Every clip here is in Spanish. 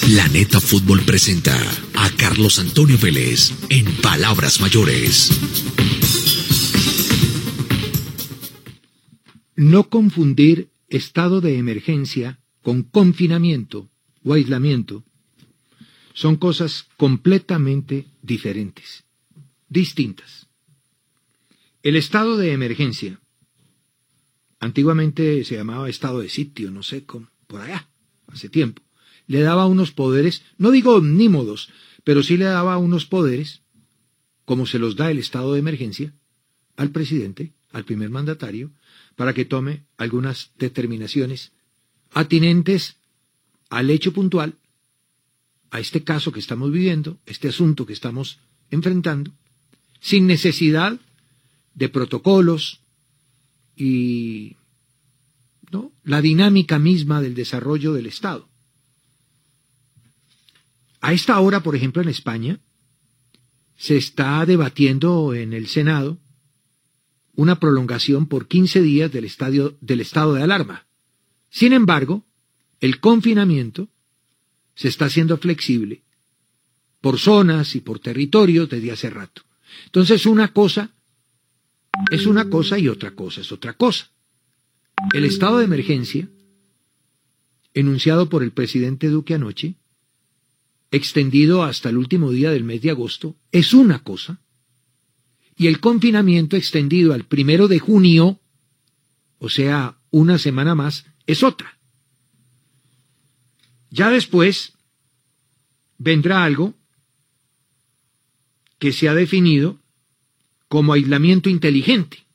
Planeta Fútbol presenta a Carlos Antonio Vélez en Palabras Mayores. No confundir estado de emergencia con confinamiento o aislamiento son cosas completamente diferentes, distintas. El estado de emergencia, antiguamente se llamaba estado de sitio, no sé cómo, por allá, hace tiempo, le daba unos poderes, no digo omnímodos, pero sí le daba unos poderes, como se los da el estado de emergencia, al presidente, al primer mandatario, para que tome algunas determinaciones atinentes al hecho puntual, a este caso que estamos viviendo, este asunto que estamos enfrentando, sin necesidad de protocolos y ¿no? la dinámica misma del desarrollo del Estado. A esta hora, por ejemplo, en España, se está debatiendo en el Senado una prolongación por 15 días del, estado de alarma. Sin embargo, el confinamiento se está haciendo flexible por zonas y por territorios desde hace rato. Entonces una cosa es una cosa y otra cosa es otra cosa. El estado de emergencia, enunciado por el presidente Duque anoche, extendido hasta el último día del mes de agosto, es una cosa, y el confinamiento extendido al primero de junio, o sea, una semana más, es otra. Ya después vendrá algo que se ha definido como aislamiento inteligente.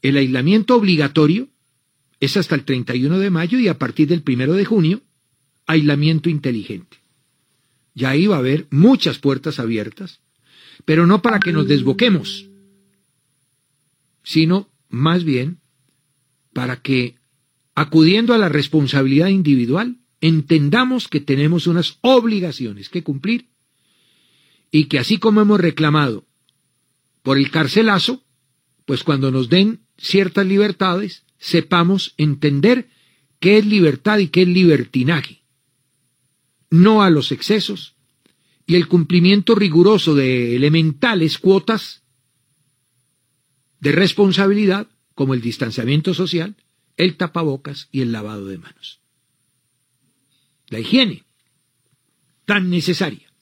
El aislamiento obligatorio es hasta el 31 de mayo y a partir del 1 de junio, aislamiento inteligente. Ya ahí va a haber muchas puertas abiertas, pero no para que nos desboquemos, sino más bien para que, acudiendo a la responsabilidad individual, entendamos que tenemos unas obligaciones que cumplir y que así como hemos reclamado por el carcelazo, pues cuando nos den ciertas libertades, sepamos entender qué es libertad y qué es libertinaje, no a los excesos, y el cumplimiento riguroso de elementales cuotas de responsabilidad, como el distanciamiento social, el tapabocas y el lavado de manos. La higiene, tan necesaria.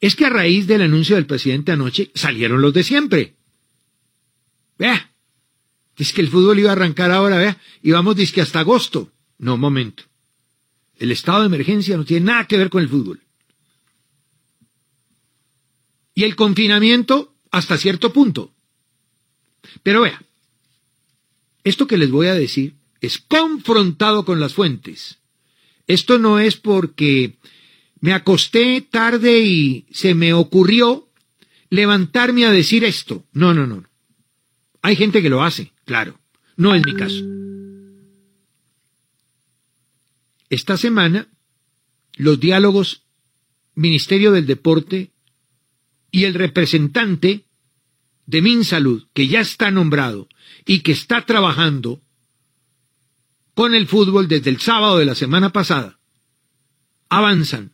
Es que a raíz del anuncio del presidente anoche salieron los de siempre. Vea, es que el fútbol iba a arrancar ahora, vea, y vamos que hasta agosto. No, momento. El estado de emergencia no tiene nada que ver con el fútbol. Y el confinamiento hasta cierto punto. Pero vea, esto que les voy a decir es confrontado con las fuentes. Esto no es porque me acosté tarde y se me ocurrió levantarme a decir esto. No, no, no. Hay gente que lo hace, claro. No es mi caso. Esta semana los diálogos Ministerio del Deporte y el representante de MinSalud, que ya está nombrado y que está trabajando con el fútbol desde el sábado de la semana pasada, avanzan,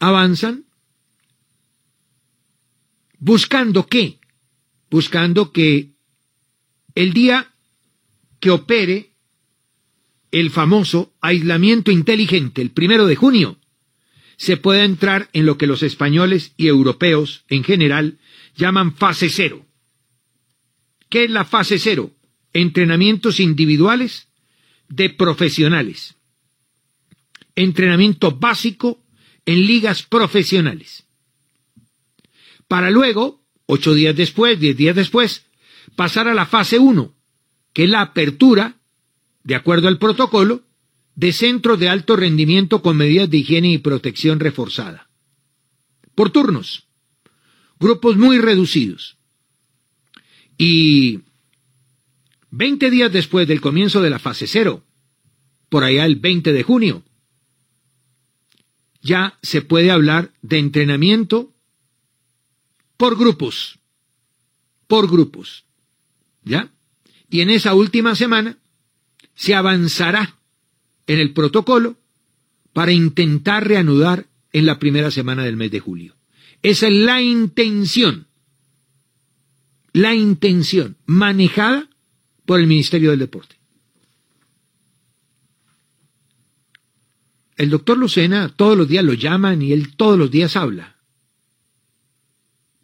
avanzan, buscando qué? Buscando que el día que opere el famoso aislamiento inteligente, el primero de junio, se pueda entrar en lo que los españoles y europeos en general llaman fase cero. ¿Qué es la fase cero? Entrenamientos individuales de profesionales. Entrenamiento básico en ligas profesionales. Para luego, ocho días después, diez días después, pasar a la fase uno, que es la apertura, de acuerdo al protocolo, de centros de alto rendimiento con medidas de higiene y protección reforzada. Por turnos. Grupos muy reducidos. Y 20 días después del comienzo de la fase cero, por allá el 20 de junio, ya se puede hablar de entrenamiento por grupos. Por grupos. ¿Ya? Y en esa última semana se avanzará en el protocolo para intentar reanudar en la primera semana del mes de julio. Esa es la intención, la intención manejada por el Ministerio del Deporte. El doctor Lucena todos los días lo llaman y él todos los días habla.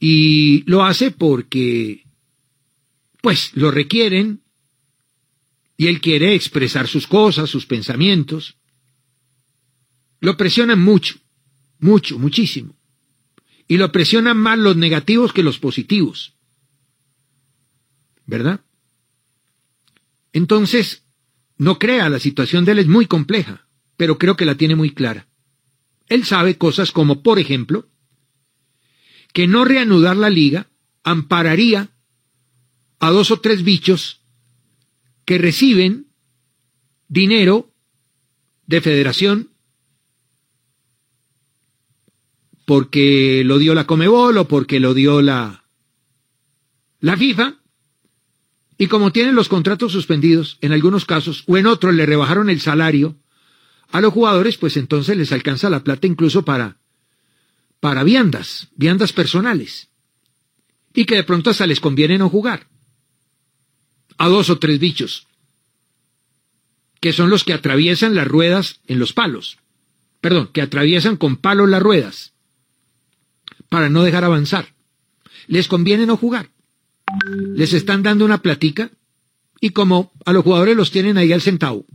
Y lo hace porque, pues, lo requieren y él quiere expresar sus cosas, sus pensamientos. Lo presionan mucho, mucho, muchísimo. Y lo presionan más los negativos que los positivos. ¿Verdad? Entonces, no crea, la situación de él es muy compleja, pero creo que la tiene muy clara. Él sabe cosas como, por ejemplo, que no reanudar la liga ampararía a dos o tres bichos que reciben dinero de federación porque lo dio la Comebol o porque lo dio la, la FIFA, y como tienen los contratos suspendidos en algunos casos, o en otros le rebajaron el salario a los jugadores, pues entonces les alcanza la plata incluso para, para viandas, viandas personales, y que de pronto hasta les conviene no jugar a dos o tres bichos, que son los que atraviesan las ruedas en los palos, perdón, que atraviesan con palos las ruedas, para no dejar avanzar. Les conviene no jugar. Les están dando una platica y como a los jugadores los tienen ahí al centavo,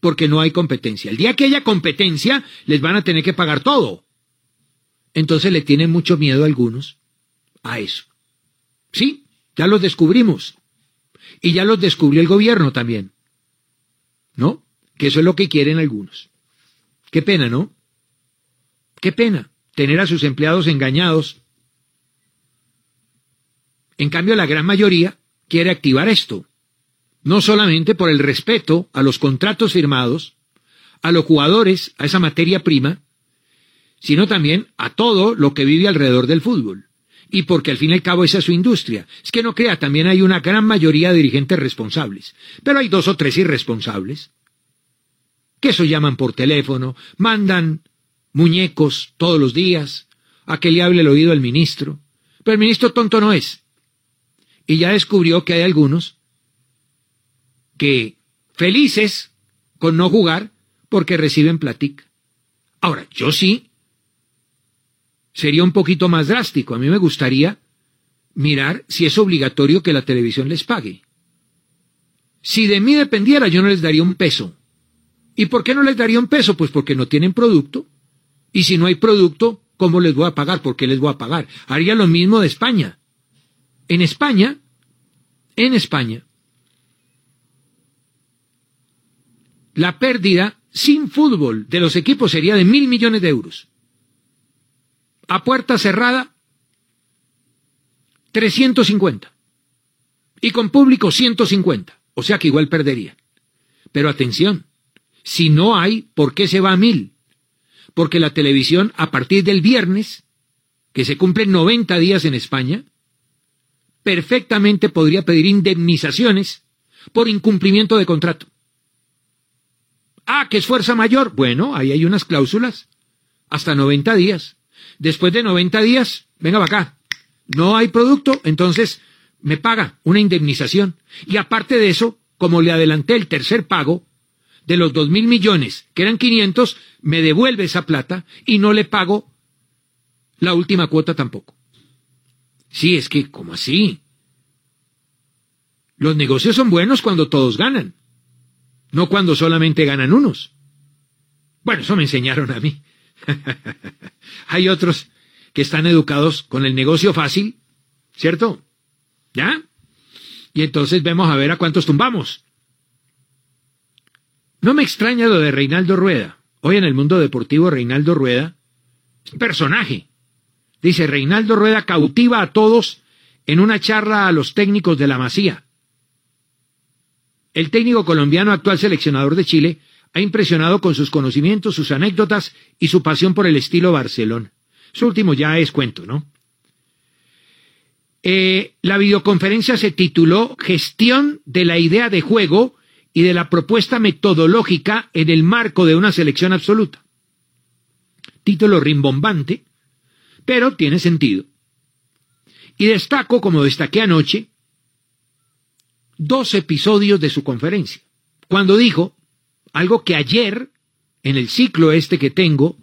porque no hay competencia. El día que haya competencia, les van a tener que pagar todo. Entonces le tienen mucho miedo algunos a eso. Sí, ya los descubrimos. Y ya los descubrió el gobierno también. ¿No? Que eso es lo que quieren algunos. Qué pena, ¿no? Qué pena tener a sus empleados engañados. En cambio, la gran mayoría quiere activar esto. No solamente por el respeto a los contratos firmados, a los jugadores, a esa materia prima, sino también a todo lo que vive alrededor del fútbol y porque al fin y al cabo esa es su industria. Es que no crea, también hay una gran mayoría de dirigentes responsables, pero hay dos o tres irresponsables, que eso llaman por teléfono, mandan muñecos todos los días, a que le hable el oído al ministro, pero el ministro tonto no es. Y ya descubrió que hay algunos que felices con no jugar porque reciben platica. Ahora, yo sí sería un poquito más drástico. A mí me gustaría mirar si es obligatorio que la televisión les pague. Si de mí dependiera, yo no les daría un peso. ¿Y por qué no les daría un peso? Pues porque no tienen producto. Y si no hay producto, ¿cómo les voy a pagar? ¿Por qué les voy a pagar? Haría lo mismo de España. En España, en España, la pérdida sin fútbol de los equipos sería de mil millones de euros a puerta cerrada 350 y con público 150, o sea que igual perdería. Pero atención, si no hay, ¿por qué se va a mil? porque la televisión a partir del viernes, que se cumplen 90 días en España, perfectamente podría pedir indemnizaciones por incumplimiento de contrato. Ah, que es fuerza mayor. Bueno, ahí hay unas cláusulas. Hasta 90 días. Después de 90 días, venga para acá. No hay producto, entonces me paga una indemnización. Y aparte de eso, como le adelanté el tercer pago, de los dos mil millones, que eran 500, me devuelve esa plata y no le pago la última cuota tampoco. Sí, es que, ¿cómo así? Los negocios son buenos cuando todos ganan, no cuando solamente ganan unos. Bueno, eso me enseñaron a mí. Hay otros que están educados con el negocio fácil, ¿cierto? ¿Ya? Y entonces vemos a ver a cuántos tumbamos. No me extraña lo de Reinaldo Rueda. Hoy en el mundo deportivo Reinaldo Rueda es personaje. Dice, Reinaldo Rueda cautiva a todos en una charla a los técnicos de la Masía. El técnico colombiano, actual seleccionador de Chile, ha impresionado con sus conocimientos, sus anécdotas y su pasión por el estilo Barcelona. Su último ya es cuento, ¿no? Eh, la videoconferencia se tituló Gestión de la idea de juego y de la propuesta metodológica en el marco de una selección absoluta. Título rimbombante, pero tiene sentido. Y destaco, como destaqué anoche, dos episodios de su conferencia, cuando dijo algo que ayer, en el ciclo este que tengo,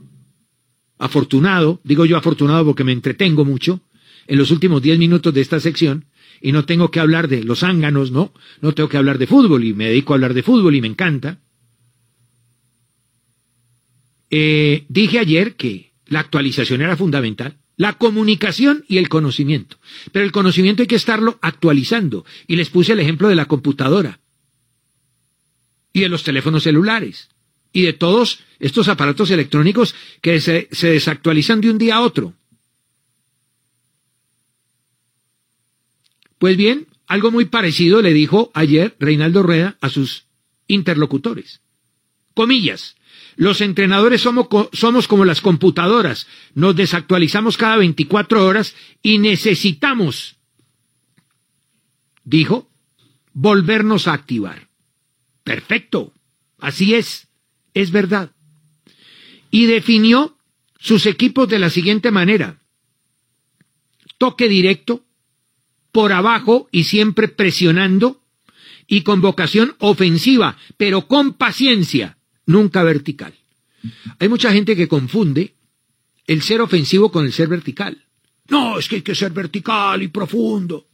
afortunado, digo yo afortunado porque me entretengo mucho, en los últimos diez minutos de esta sección y no tengo que hablar de los ánganos, ¿no? No tengo que hablar de fútbol y me dedico a hablar de fútbol y me encanta. Eh, dije ayer que la actualización era fundamental, la comunicación y el conocimiento. Pero el conocimiento hay que estarlo actualizando. Y les puse el ejemplo de la computadora y de los teléfonos celulares y de todos estos aparatos electrónicos que se, desactualizan de un día a otro. Pues bien, algo muy parecido le dijo ayer Reinaldo Rueda a sus interlocutores. Comillas, los entrenadores somos, somos, como las computadoras, nos desactualizamos cada 24 horas y necesitamos, dijo, volvernos a activar. Perfecto, así es, es verdad. Y definió sus equipos de la siguiente manera. Toque directo, por abajo y siempre presionando y con vocación ofensiva, pero con paciencia, nunca vertical. Hay mucha gente que confunde el ser ofensivo con el ser vertical. No, es que hay que ser vertical y profundo.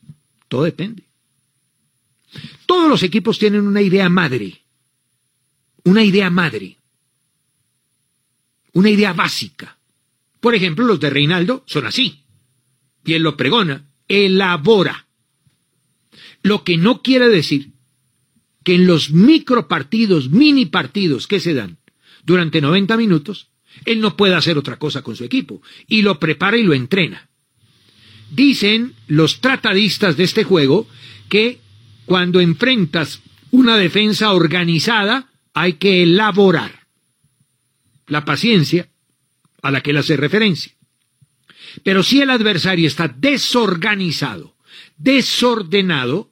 Todo depende. Todos los equipos tienen una idea madre. Una idea madre. Una idea básica. Por ejemplo, los de Reinaldo son así. Y él lo pregona elabora. Lo que no quiere decir que en los micropartidos, mini partidos que se dan durante 90 minutos, él no puede hacer otra cosa con su equipo y lo prepara y lo entrena. Dicen los tratadistas de este juego que cuando enfrentas una defensa organizada hay que elaborar la paciencia a la que él hace referencia. Pero si el adversario está desorganizado, desordenado,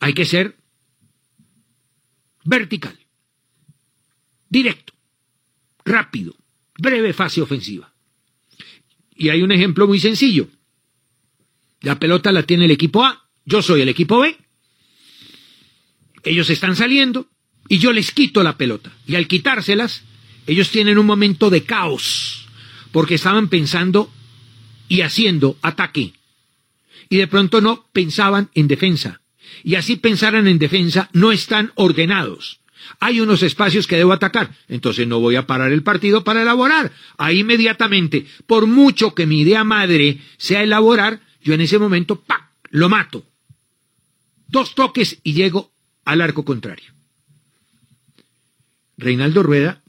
hay que ser vertical, directo, rápido, breve fase ofensiva. Y hay un ejemplo muy sencillo. La pelota la tiene el equipo A, yo soy el equipo B. Ellos están saliendo y yo les quito la pelota. Y al quitárselas, ellos tienen un momento de caos, porque estaban pensando y haciendo ataque. Y de pronto no pensaban en defensa. Y así pensaran en defensa, no están ordenados. Hay unos espacios que debo atacar, entonces no voy a parar el partido para elaborar. Ahí inmediatamente, por mucho que mi idea madre sea elaborar, yo en ese momento, ¡pac!, lo mato. Dos toques y llego al arco contrario. Reinaldo Rueda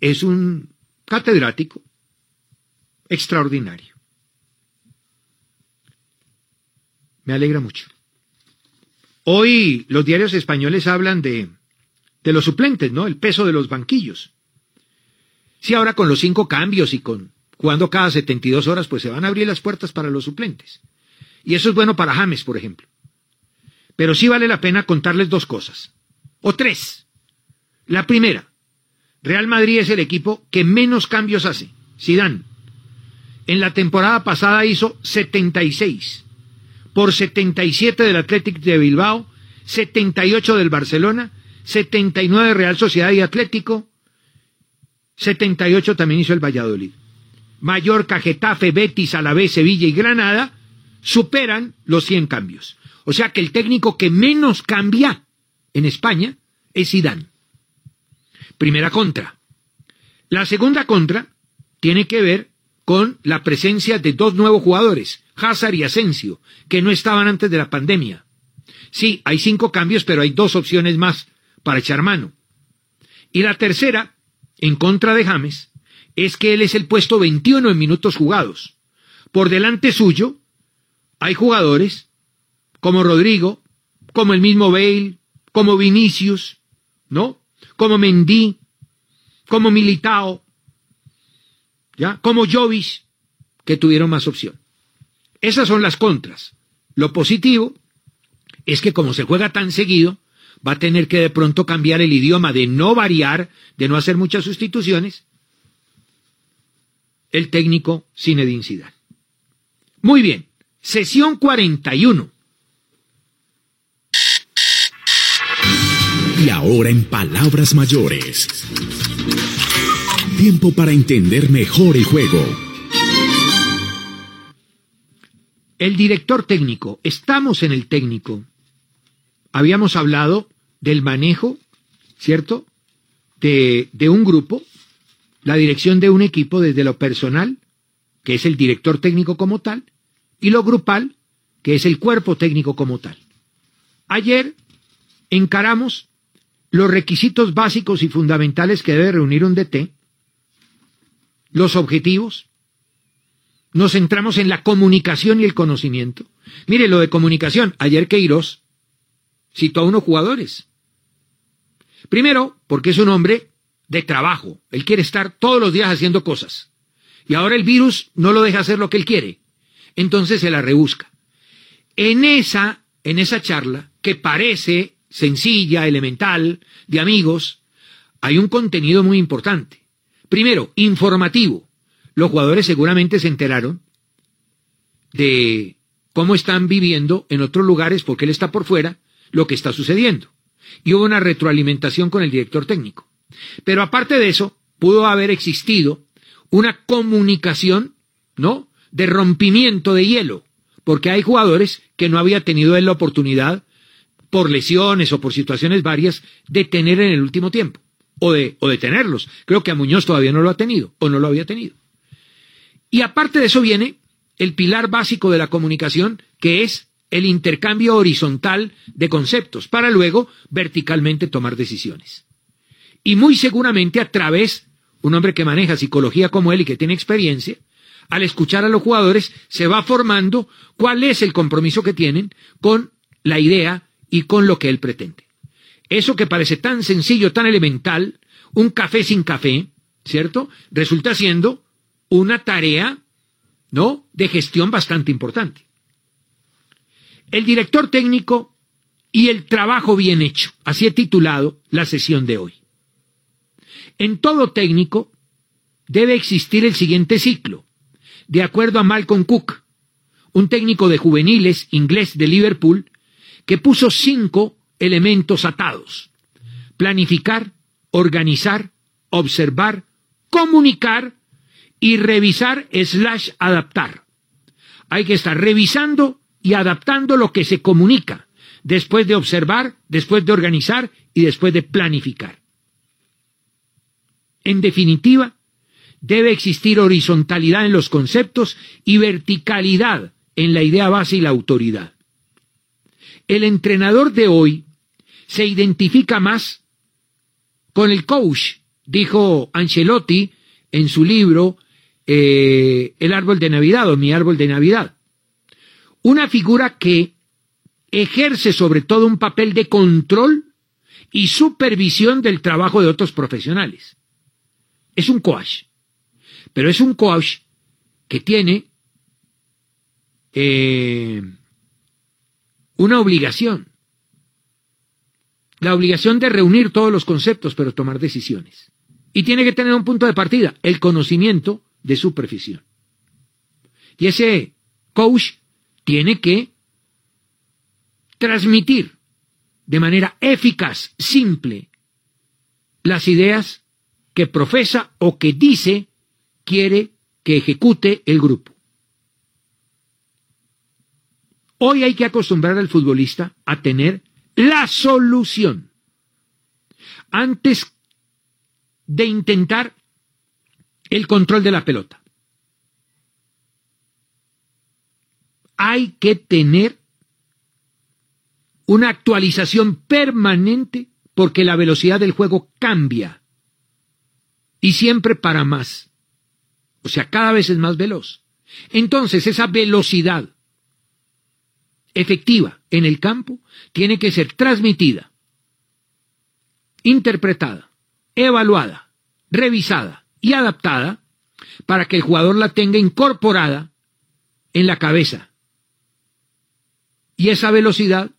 es un catedrático extraordinario. Me alegra mucho. Hoy los diarios españoles hablan de, de los suplentes, ¿no? El peso de los banquillos. Sí, ahora con los cinco cambios y con jugando cada 72 horas, pues se van a abrir las puertas para los suplentes. Y eso es bueno para James, por ejemplo. Pero sí vale la pena contarles dos cosas. O tres. La primera, Real Madrid es el equipo que menos cambios hace. Zidane. En la temporada pasada hizo 76. Por 77 del Athletic de Bilbao, 78 del Barcelona, 79 Real Sociedad y Atlético, 78 también hizo el Valladolid. Mallorca, Getafe, Betis, Alavés, Sevilla y Granada superan los 100 cambios. O sea que el técnico que menos cambia en España es Zidane. Primera contra. La segunda contra tiene que ver con la presencia de dos nuevos jugadores, Hazard y Asensio, que no estaban antes de la pandemia. Sí, hay cinco cambios, pero hay dos opciones más para echar mano. Y la tercera, en contra de James, es que él es el puesto 21 en minutos jugados. Por delante suyo hay jugadores como Rodrigo, como el mismo Bale, como Vinicius, ¿no? Como Mendy, como Militao, ¿ya? Como Jovis, que tuvieron más opción. Esas son las contras. Lo positivo es que como se juega tan seguido, va a tener que de pronto cambiar el idioma de no variar, de no hacer muchas sustituciones, el técnico Zinedine Zidane. Muy bien, sesión 41. Y ahora en palabras mayores. Tiempo para entender mejor el juego. El director técnico, estamos en el técnico. Habíamos hablado del manejo, ¿cierto? De, de un grupo, la dirección de un equipo desde lo personal, que es el director técnico como tal, y lo grupal, que es el cuerpo técnico como tal. Ayer encaramos los requisitos básicos y fundamentales que debe reunir un DT, los objetivos, nos centramos en la comunicación y el conocimiento. Mire, lo de comunicación, ayer Queiroz citó a unos jugadores. Primero, porque es un hombre de trabajo, él quiere estar todos los días haciendo cosas. Y ahora el virus no lo deja hacer lo que él quiere. Entonces se la rebusca. En esa, en esa charla, que parece sencilla, elemental, de amigos, hay un contenido muy importante. Primero, informativo. Los jugadores seguramente se enteraron de cómo están viviendo en otros lugares, porque él está por fuera, lo que está sucediendo. Y hubo una retroalimentación con el director técnico. Pero aparte de eso, pudo haber existido una comunicación, ¿no? De rompimiento de hielo, porque hay jugadores que no había tenido él la oportunidad por lesiones o por situaciones varias, de tener en el último tiempo, o de, o tenerlos. Creo que a Muñoz todavía no lo ha tenido, o no lo había tenido. Y aparte de eso viene el pilar básico de la comunicación, que es el intercambio horizontal de conceptos, para luego verticalmente tomar decisiones. Y muy seguramente a través, un hombre que maneja psicología como él y que tiene experiencia, al escuchar a los jugadores, se va formando cuál es el compromiso que tienen con la idea y con lo que él pretende. Eso que parece tan sencillo, tan elemental, un café sin café, ¿cierto? Resulta siendo una tarea, ¿no? De gestión bastante importante. El director técnico y el trabajo bien hecho. Así he titulado la sesión de hoy. En todo técnico debe existir el siguiente ciclo. De acuerdo a Malcolm Cook, un técnico de juveniles inglés de Liverpool, que puso cinco elementos atados. Planificar, organizar, observar, comunicar y revisar slash adaptar. Hay que estar revisando y adaptando lo que se comunica, después de observar, después de organizar y después de planificar. En definitiva, debe existir horizontalidad en los conceptos y verticalidad en la idea base y la autoridad. El entrenador de hoy se identifica más con el coach, dijo Ancelotti en su libro eh, El árbol de Navidad o Mi árbol de Navidad. Una figura que ejerce sobre todo un papel de control y supervisión del trabajo de otros profesionales. es un coach, pero es un coach que tiene eh, una obligación, la obligación de reunir todos los conceptos, pero tomar decisiones. Y tiene que tener un punto de partida, el conocimiento de su profesión. Y ese coach tiene que transmitir de manera eficaz, simple, las ideas que profesa o que dice quiere que ejecute el grupo. Hoy hay que acostumbrar al futbolista a tener la solución antes de intentar el control de la pelota. Hay que tener una actualización permanente porque la velocidad del juego cambia y siempre para más. O sea, cada vez es más veloz. Entonces, esa velocidad efectiva en el campo tiene que ser transmitida, interpretada, evaluada, revisada y adaptada para que el jugador la tenga incorporada en la cabeza. Y esa velocidad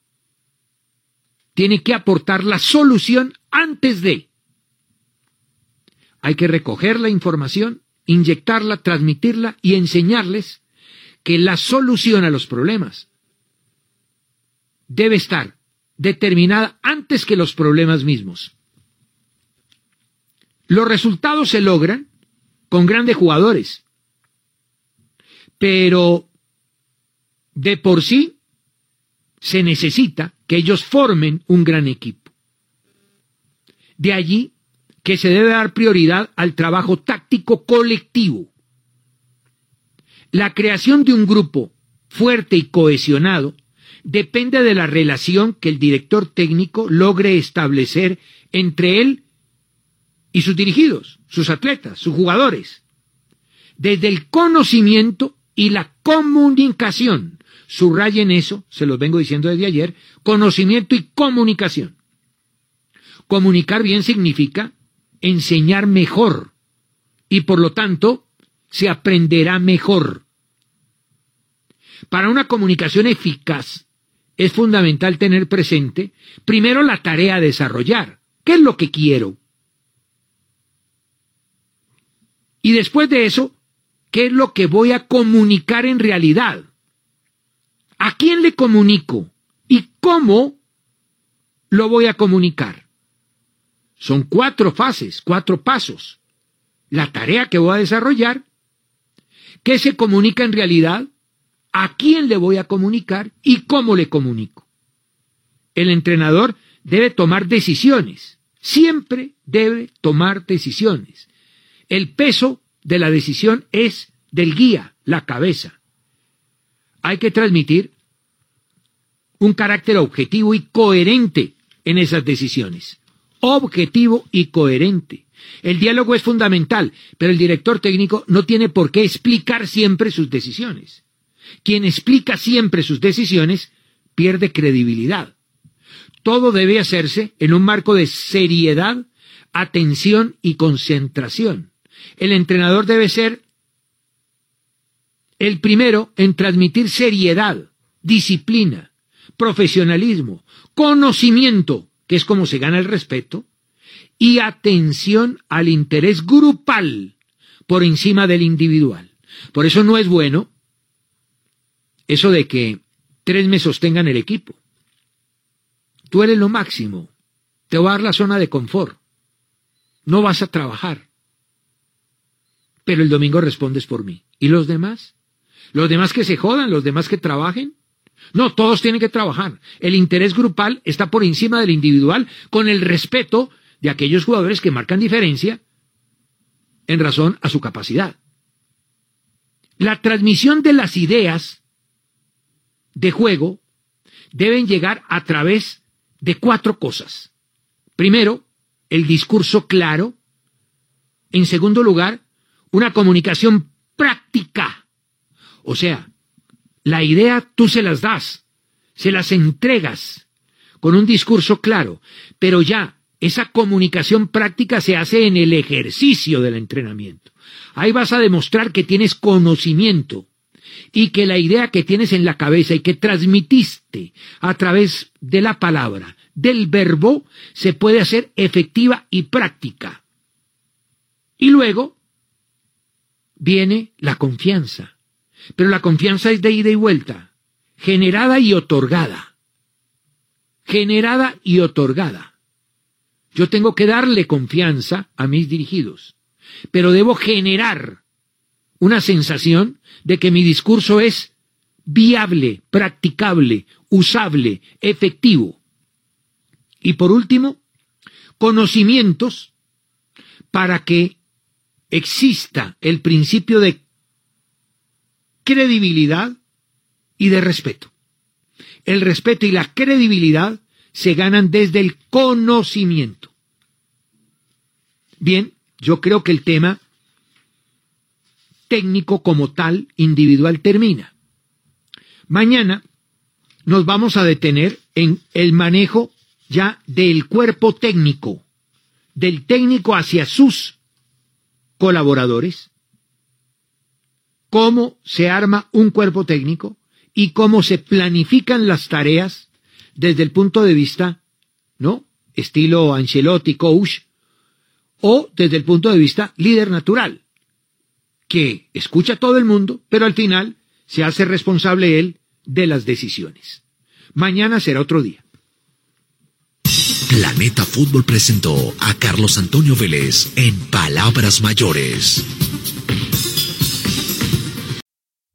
tiene que aportar la solución antes de. Hay que recoger la información, inyectarla, transmitirla y enseñarles que la solución a los problemas debe estar determinada antes que los problemas mismos. Los resultados se logran con grandes jugadores, pero de por sí se necesita que ellos formen un gran equipo. De allí que se debe dar prioridad al trabajo táctico colectivo. La creación de un grupo fuerte y cohesionado depende de la relación que el director técnico logre establecer entre él y sus dirigidos, sus atletas, sus jugadores. Desde el conocimiento y la comunicación. Subrayen eso, se los vengo diciendo desde ayer, conocimiento y comunicación. Comunicar bien significa enseñar mejor y por lo tanto se aprenderá mejor. Para una comunicación eficaz es fundamental tener presente primero la tarea a desarrollar. ¿Qué es lo que quiero? Y después de eso, ¿qué es lo que voy a comunicar en realidad? ¿A quién le comunico? ¿Y cómo lo voy a comunicar? Son cuatro fases, cuatro pasos. La tarea que voy a desarrollar, ¿qué se comunica en realidad? A quién le voy a comunicar y cómo le comunico. El entrenador debe tomar decisiones, siempre debe tomar decisiones. El peso de la decisión es del guía, la cabeza. Hay que transmitir un carácter objetivo y coherente en esas decisiones. Objetivo y coherente. El diálogo es fundamental, pero el director técnico no tiene por qué explicar siempre sus decisiones. Quien explica siempre sus decisiones pierde credibilidad. Todo debe hacerse en un marco de seriedad, atención y concentración. El entrenador debe ser el primero en transmitir seriedad, disciplina, profesionalismo, conocimiento, que es como se gana el respeto, y atención al interés grupal por encima del individual. Por eso no es bueno eso de que tres me sostengan el equipo. Tú eres lo máximo. Te va a dar la zona de confort. No vas a trabajar. Pero el domingo respondes por mí. ¿Y los demás? ¿Los demás que se jodan? ¿Los demás que trabajen? No, todos tienen que trabajar. El interés grupal está por encima del individual con el respeto de aquellos jugadores que marcan diferencia en razón a su capacidad. La transmisión de las ideas de juego deben llegar a través de cuatro cosas. Primero, el discurso claro. En segundo lugar, una comunicación práctica. O sea, la idea tú se las das, se las entregas con un discurso claro, pero ya esa comunicación práctica se hace en el ejercicio del entrenamiento. Ahí vas a demostrar que tienes conocimiento y que la idea que tienes en la cabeza y que transmitiste a través de la palabra, del verbo, se puede hacer efectiva y práctica. Y luego viene la confianza. Pero la confianza es de ida y vuelta, generada y otorgada. Generada y otorgada. Yo tengo que darle confianza a mis dirigidos, pero debo generar una sensación de que mi discurso es viable, practicable, usable, efectivo. Y por último, conocimientos para que exista el principio de credibilidad y de respeto. El respeto y la credibilidad se ganan desde el conocimiento. Bien, yo creo que el tema técnico como tal, individual, termina. Mañana nos vamos a detener en el manejo ya del cuerpo técnico, del técnico hacia sus colaboradores, cómo se arma un cuerpo técnico y cómo se planifican las tareas desde el punto de vista, ¿no? Estilo Ancelotti, coach, o desde el punto de vista líder natural que escucha a todo el mundo, pero al final se hace responsable él de las decisiones. Mañana será otro día. Planeta Fútbol presentó a Carlos Antonio Vélez en Palabras Mayores.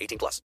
18 plus.